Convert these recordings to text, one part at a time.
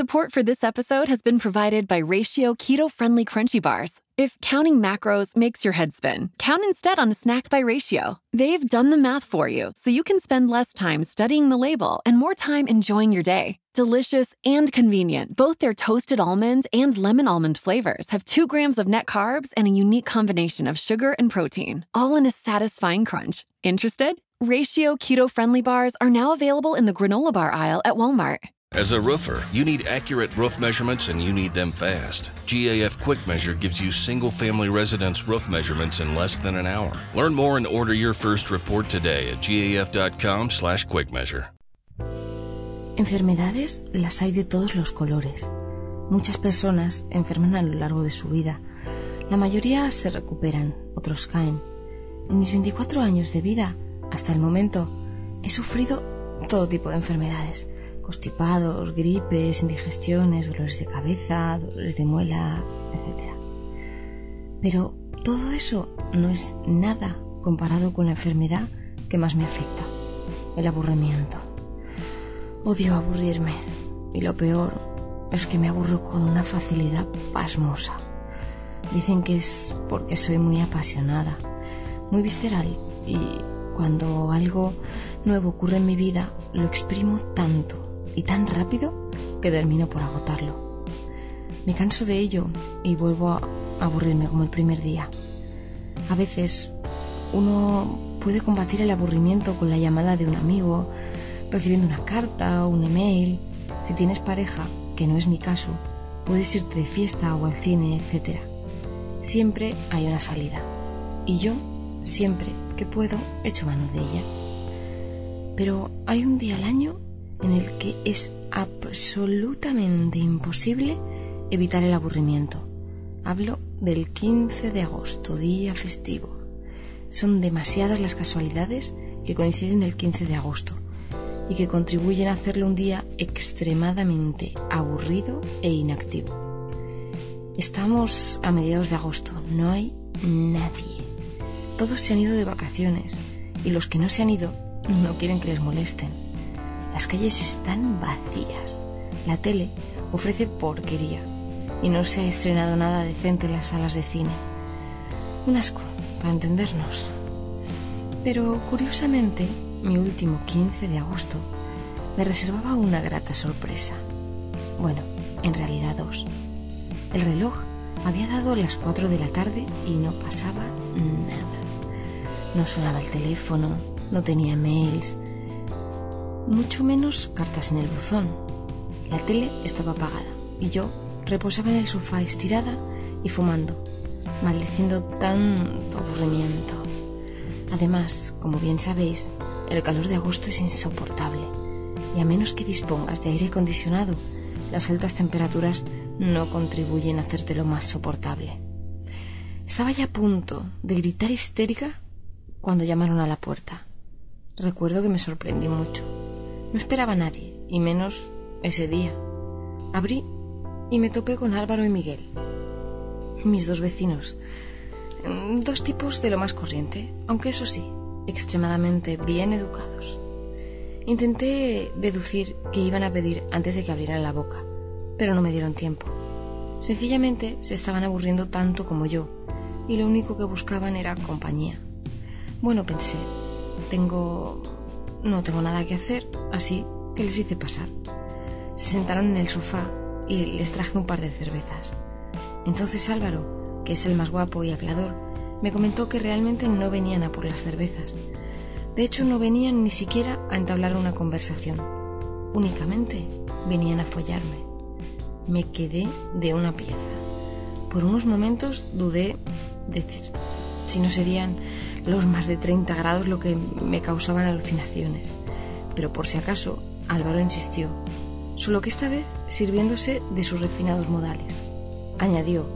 Support for this episode has been provided by Ratio Keto Friendly Crunchy Bars. If counting macros makes your head spin, count instead on a snack by Ratio. They've done the math for you so you can spend less time studying the label and more time enjoying your day. Delicious and convenient, both their toasted almond and lemon almond flavors have two grams of net carbs and a unique combination of sugar and protein, all in a satisfying crunch. Interested? Ratio keto friendly bars are now available in the granola bar aisle at Walmart. As a roofer, you need accurate roof measurements and you need them fast. GAF Quick Measure gives you single family residence roof measurements in less than an hour. Learn more and order your first report today at gaf.com/slash quickmeasure. Enfermedades las hay de todos los colores. Muchas personas enferman a lo largo de su vida. La mayoría se recuperan, otros caen. En mis 24 años de vida, hasta el momento, he sufrido todo tipo de enfermedades constipados, gripes, indigestiones, dolores de cabeza, dolores de muela, etc. Pero todo eso no es nada comparado con la enfermedad que más me afecta, el aburrimiento. Odio aburrirme y lo peor es que me aburro con una facilidad pasmosa. Dicen que es porque soy muy apasionada, muy visceral y cuando algo nuevo ocurre en mi vida lo exprimo tanto y tan rápido que termino por agotarlo. Me canso de ello y vuelvo a aburrirme como el primer día. A veces uno puede combatir el aburrimiento con la llamada de un amigo, recibiendo una carta o un email. Si tienes pareja, que no es mi caso, puedes irte de fiesta o al cine, etc. Siempre hay una salida. Y yo, siempre que puedo, echo mano de ella. Pero hay un día al año en el que es absolutamente imposible evitar el aburrimiento. Hablo del 15 de agosto, día festivo. Son demasiadas las casualidades que coinciden el 15 de agosto y que contribuyen a hacerlo un día extremadamente aburrido e inactivo. Estamos a mediados de agosto, no hay nadie. Todos se han ido de vacaciones y los que no se han ido no quieren que les molesten. Las calles están vacías. La tele ofrece porquería y no se ha estrenado nada decente en las salas de cine. Un asco, para entendernos. Pero curiosamente, mi último 15 de agosto me reservaba una grata sorpresa. Bueno, en realidad dos. El reloj había dado las 4 de la tarde y no pasaba nada. No sonaba el teléfono, no tenía mails, mucho menos cartas en el buzón. La tele estaba apagada y yo reposaba en el sofá estirada y fumando, maldiciendo tanto aburrimiento. Además, como bien sabéis, el calor de agosto es insoportable y a menos que dispongas de aire acondicionado, las altas temperaturas no contribuyen a hacértelo más soportable. Estaba ya a punto de gritar histérica cuando llamaron a la puerta. Recuerdo que me sorprendí mucho. No esperaba a nadie, y menos ese día. Abrí y me topé con Álvaro y Miguel, mis dos vecinos. Dos tipos de lo más corriente, aunque eso sí, extremadamente bien educados. Intenté deducir que iban a pedir antes de que abrieran la boca, pero no me dieron tiempo. Sencillamente se estaban aburriendo tanto como yo, y lo único que buscaban era compañía. Bueno, pensé, tengo no tengo nada que hacer, así que les hice pasar. Se sentaron en el sofá y les traje un par de cervezas. Entonces Álvaro, que es el más guapo y hablador, me comentó que realmente no venían a por las cervezas. De hecho, no venían ni siquiera a entablar una conversación. Únicamente venían a follarme. Me quedé de una pieza. Por unos momentos dudé decir si no serían los más de 30 grados lo que me causaban alucinaciones. Pero por si acaso, Álvaro insistió, solo que esta vez sirviéndose de sus refinados modales. Añadió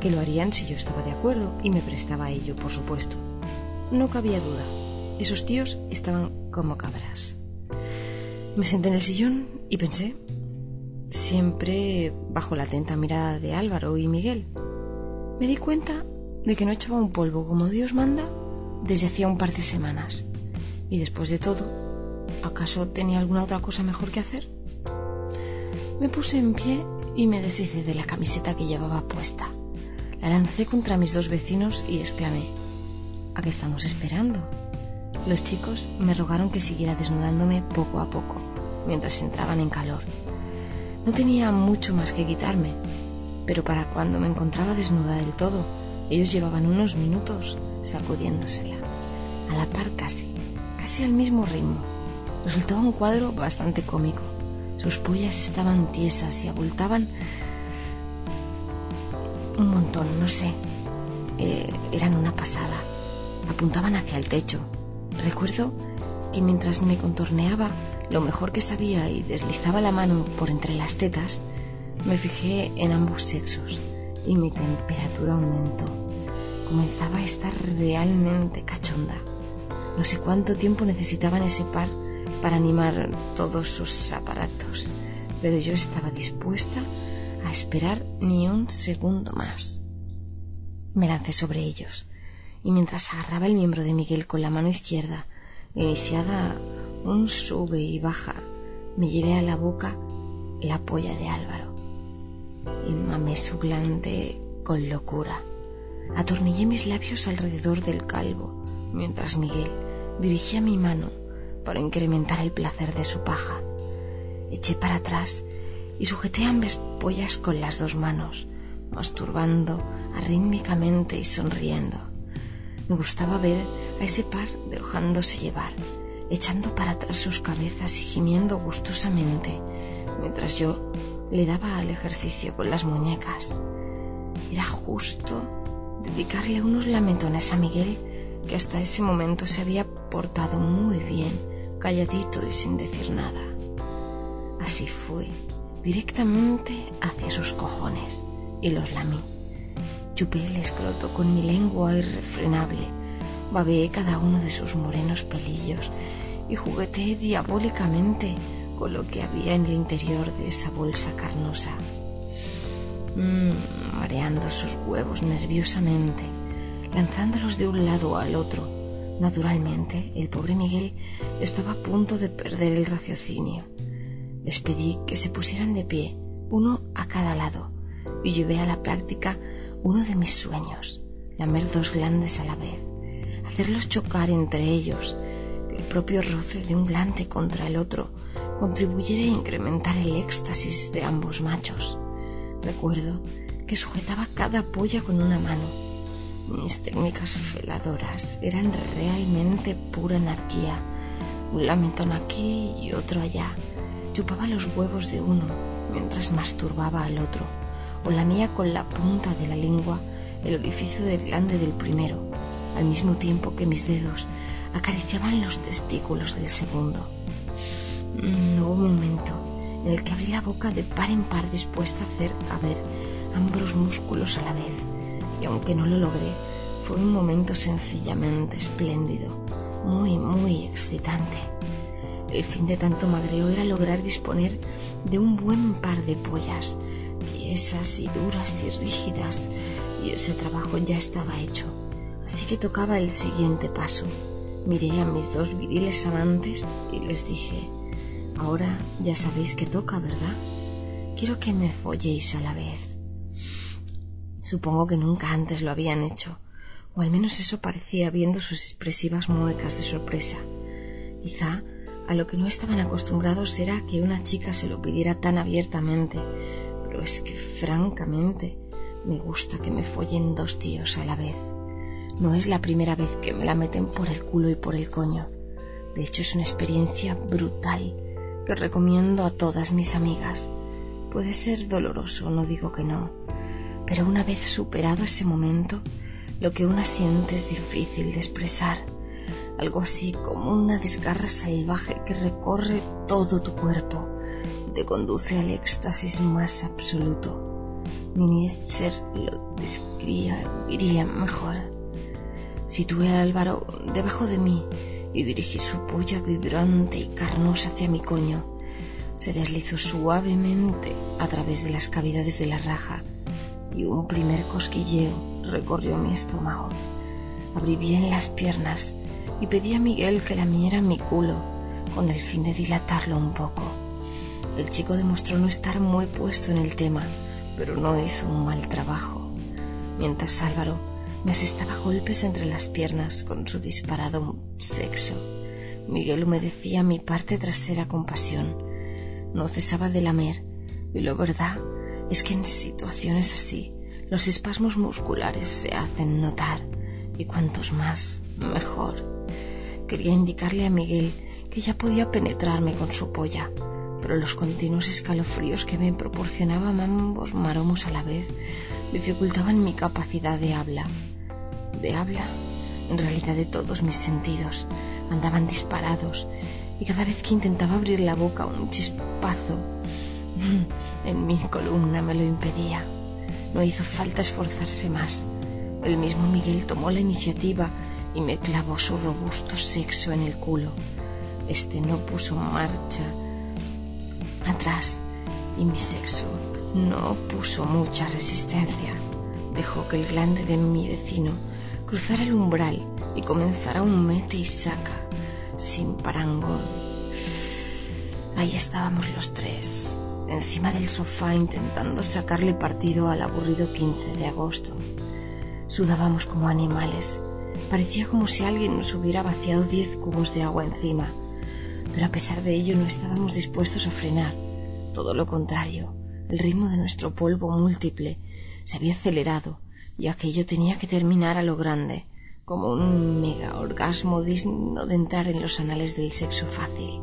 que lo harían si yo estaba de acuerdo y me prestaba a ello, por supuesto. No cabía duda, esos tíos estaban como cabras. Me senté en el sillón y pensé, siempre bajo la atenta mirada de Álvaro y Miguel. Me di cuenta de que no echaba un polvo como Dios manda desde hacía un par de semanas. Y después de todo, ¿acaso tenía alguna otra cosa mejor que hacer? Me puse en pie y me deshice de la camiseta que llevaba puesta. La lancé contra mis dos vecinos y exclamé, ¿a qué estamos esperando? Los chicos me rogaron que siguiera desnudándome poco a poco, mientras entraban en calor. No tenía mucho más que quitarme, pero para cuando me encontraba desnuda del todo, ellos llevaban unos minutos sacudiéndosela, a la par casi, casi al mismo ritmo. Resultaba un cuadro bastante cómico. Sus pollas estaban tiesas y abultaban un montón, no sé. Eh, eran una pasada. Apuntaban hacia el techo. Recuerdo que mientras me contorneaba lo mejor que sabía y deslizaba la mano por entre las tetas, me fijé en ambos sexos y mi temperatura aumentó. Comenzaba a estar realmente cachonda. No sé cuánto tiempo necesitaban ese par para animar todos sus aparatos, pero yo estaba dispuesta a esperar ni un segundo más. Me lancé sobre ellos y mientras agarraba el miembro de Miguel con la mano izquierda, iniciada un sube y baja, me llevé a la boca la polla de Álvaro y mamé su glande con locura. Atornillé mis labios alrededor del calvo mientras Miguel dirigía mi mano para incrementar el placer de su paja. Eché para atrás y sujeté ambas pollas con las dos manos, masturbando arrítmicamente y sonriendo. Me gustaba ver a ese par dejándose llevar, echando para atrás sus cabezas y gimiendo gustosamente, mientras yo le daba al ejercicio con las muñecas. Era justo dedicarle unos lamentones a Miguel, que hasta ese momento se había portado muy bien, calladito y sin decir nada. Así fue directamente hacia sus cojones y los lamí. Chupé el escroto con mi lengua irrefrenable, babeé cada uno de sus morenos pelillos y jugueteé diabólicamente con lo que había en el interior de esa bolsa carnosa, mm, mareando sus huevos nerviosamente, lanzándolos de un lado al otro. Naturalmente, el pobre Miguel estaba a punto de perder el raciocinio les pedí que se pusieran de pie, uno a cada lado, y llevé a la práctica uno de mis sueños, lamer dos glandes a la vez, hacerlos chocar entre ellos, el propio roce de un glande contra el otro contribuyera a incrementar el éxtasis de ambos machos. Recuerdo que sujetaba cada polla con una mano. Mis técnicas feladoras eran realmente pura anarquía, un lamentón aquí y otro allá, chupaba los huevos de uno mientras masturbaba al otro, o lamía con la punta de la lengua el orificio del glande del primero, al mismo tiempo que mis dedos acariciaban los testículos del segundo. Mm, hubo un momento en el que abrí la boca de par en par dispuesta a hacer caber ambos músculos a la vez, y aunque no lo logré, fue un momento sencillamente espléndido, muy, muy excitante. El fin de tanto magreo era lograr disponer de un buen par de pollas, tiesas y duras y rígidas, y ese trabajo ya estaba hecho. Así que tocaba el siguiente paso. Miré a mis dos viriles amantes y les dije, ahora ya sabéis que toca, ¿verdad? Quiero que me folléis a la vez. Supongo que nunca antes lo habían hecho, o al menos eso parecía viendo sus expresivas muecas de sorpresa. Quizá a lo que no estaban acostumbrados era que una chica se lo pidiera tan abiertamente, pero es que francamente me gusta que me follen dos tíos a la vez. No es la primera vez que me la meten por el culo y por el coño. De hecho es una experiencia brutal que recomiendo a todas mis amigas. Puede ser doloroso, no digo que no, pero una vez superado ese momento, lo que una siente es difícil de expresar algo así como una desgarra salvaje que recorre todo tu cuerpo y te conduce al éxtasis más absoluto. Nietzsche lo describiría mejor. Situé a Álvaro debajo de mí y dirigí su polla vibrante y carnosa hacia mi coño. Se deslizó suavemente a través de las cavidades de la raja y un primer cosquilleo recorrió mi estómago. Abrí bien las piernas y pedí a Miguel que lamiera mi culo con el fin de dilatarlo un poco. El chico demostró no estar muy puesto en el tema, pero no hizo un mal trabajo. Mientras Álvaro me asestaba golpes entre las piernas con su disparado sexo, Miguel humedecía mi parte trasera con pasión. No cesaba de lamer, y lo verdad es que en situaciones así los espasmos musculares se hacen notar, y cuantos más, mejor. Quería indicarle a Miguel que ya podía penetrarme con su polla, pero los continuos escalofríos que me proporcionaban ambos maromos a la vez dificultaban mi capacidad de habla. De habla, en realidad de todos mis sentidos, andaban disparados y cada vez que intentaba abrir la boca un chispazo en mi columna me lo impedía. No hizo falta esforzarse más. El mismo Miguel tomó la iniciativa y me clavó su robusto sexo en el culo. Este no puso marcha atrás y mi sexo no puso mucha resistencia. Dejó que el glande de mi vecino cruzara el umbral y comenzara un mete y saca sin parangón. Ahí estábamos los tres, encima del sofá intentando sacarle partido al aburrido 15 de agosto. Sudábamos como animales. Parecía como si alguien nos hubiera vaciado diez cubos de agua encima. Pero a pesar de ello no estábamos dispuestos a frenar. Todo lo contrario, el ritmo de nuestro polvo múltiple se había acelerado y aquello tenía que terminar a lo grande, como un mega orgasmo digno de entrar en los anales del sexo fácil.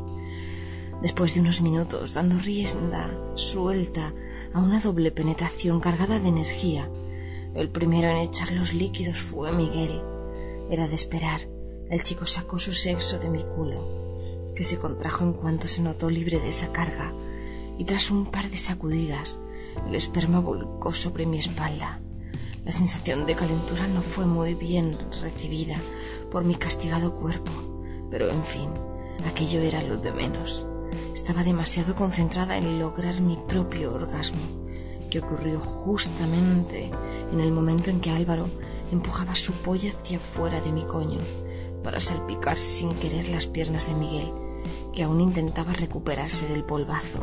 Después de unos minutos dando rienda suelta a una doble penetración cargada de energía, el primero en echar los líquidos fue Miguel. Era de esperar. El chico sacó su sexo de mi culo, que se contrajo en cuanto se notó libre de esa carga, y tras un par de sacudidas, el esperma volcó sobre mi espalda. La sensación de calentura no fue muy bien recibida por mi castigado cuerpo, pero en fin, aquello era lo de menos. Estaba demasiado concentrada en lograr mi propio orgasmo, que ocurrió justamente en el momento en que Álvaro empujaba su polla hacia fuera de mi coño para salpicar sin querer las piernas de Miguel, que aún intentaba recuperarse del polvazo.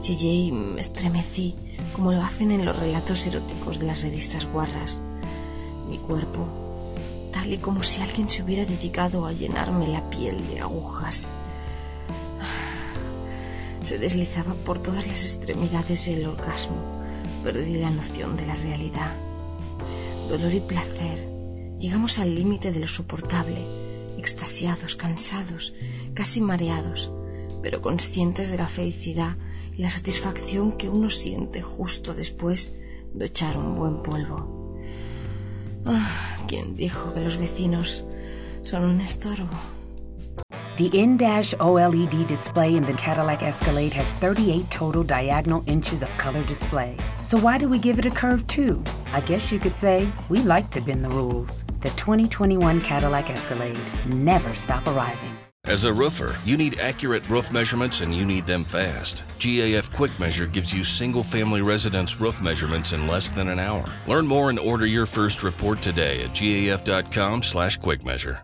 Chillé y me estremecí como lo hacen en los relatos eróticos de las revistas guarras. Mi cuerpo, tal y como si alguien se hubiera dedicado a llenarme la piel de agujas, se deslizaba por todas las extremidades del orgasmo. Perdí la noción de la realidad. Dolor y placer. Llegamos al límite de lo soportable, extasiados, cansados, casi mareados, pero conscientes de la felicidad y la satisfacción que uno siente justo después de echar un buen polvo. Ah, ¿Quién dijo que los vecinos son un estorbo? The in-dash OLED display in the Cadillac Escalade has 38 total diagonal inches of color display. So why do we give it a curve too? I guess you could say we like to bend the rules. The 2021 Cadillac Escalade never stop arriving. As a roofer, you need accurate roof measurements and you need them fast. GAF Quick Measure gives you single family residence roof measurements in less than an hour. Learn more and order your first report today at gaf.com/quickmeasure.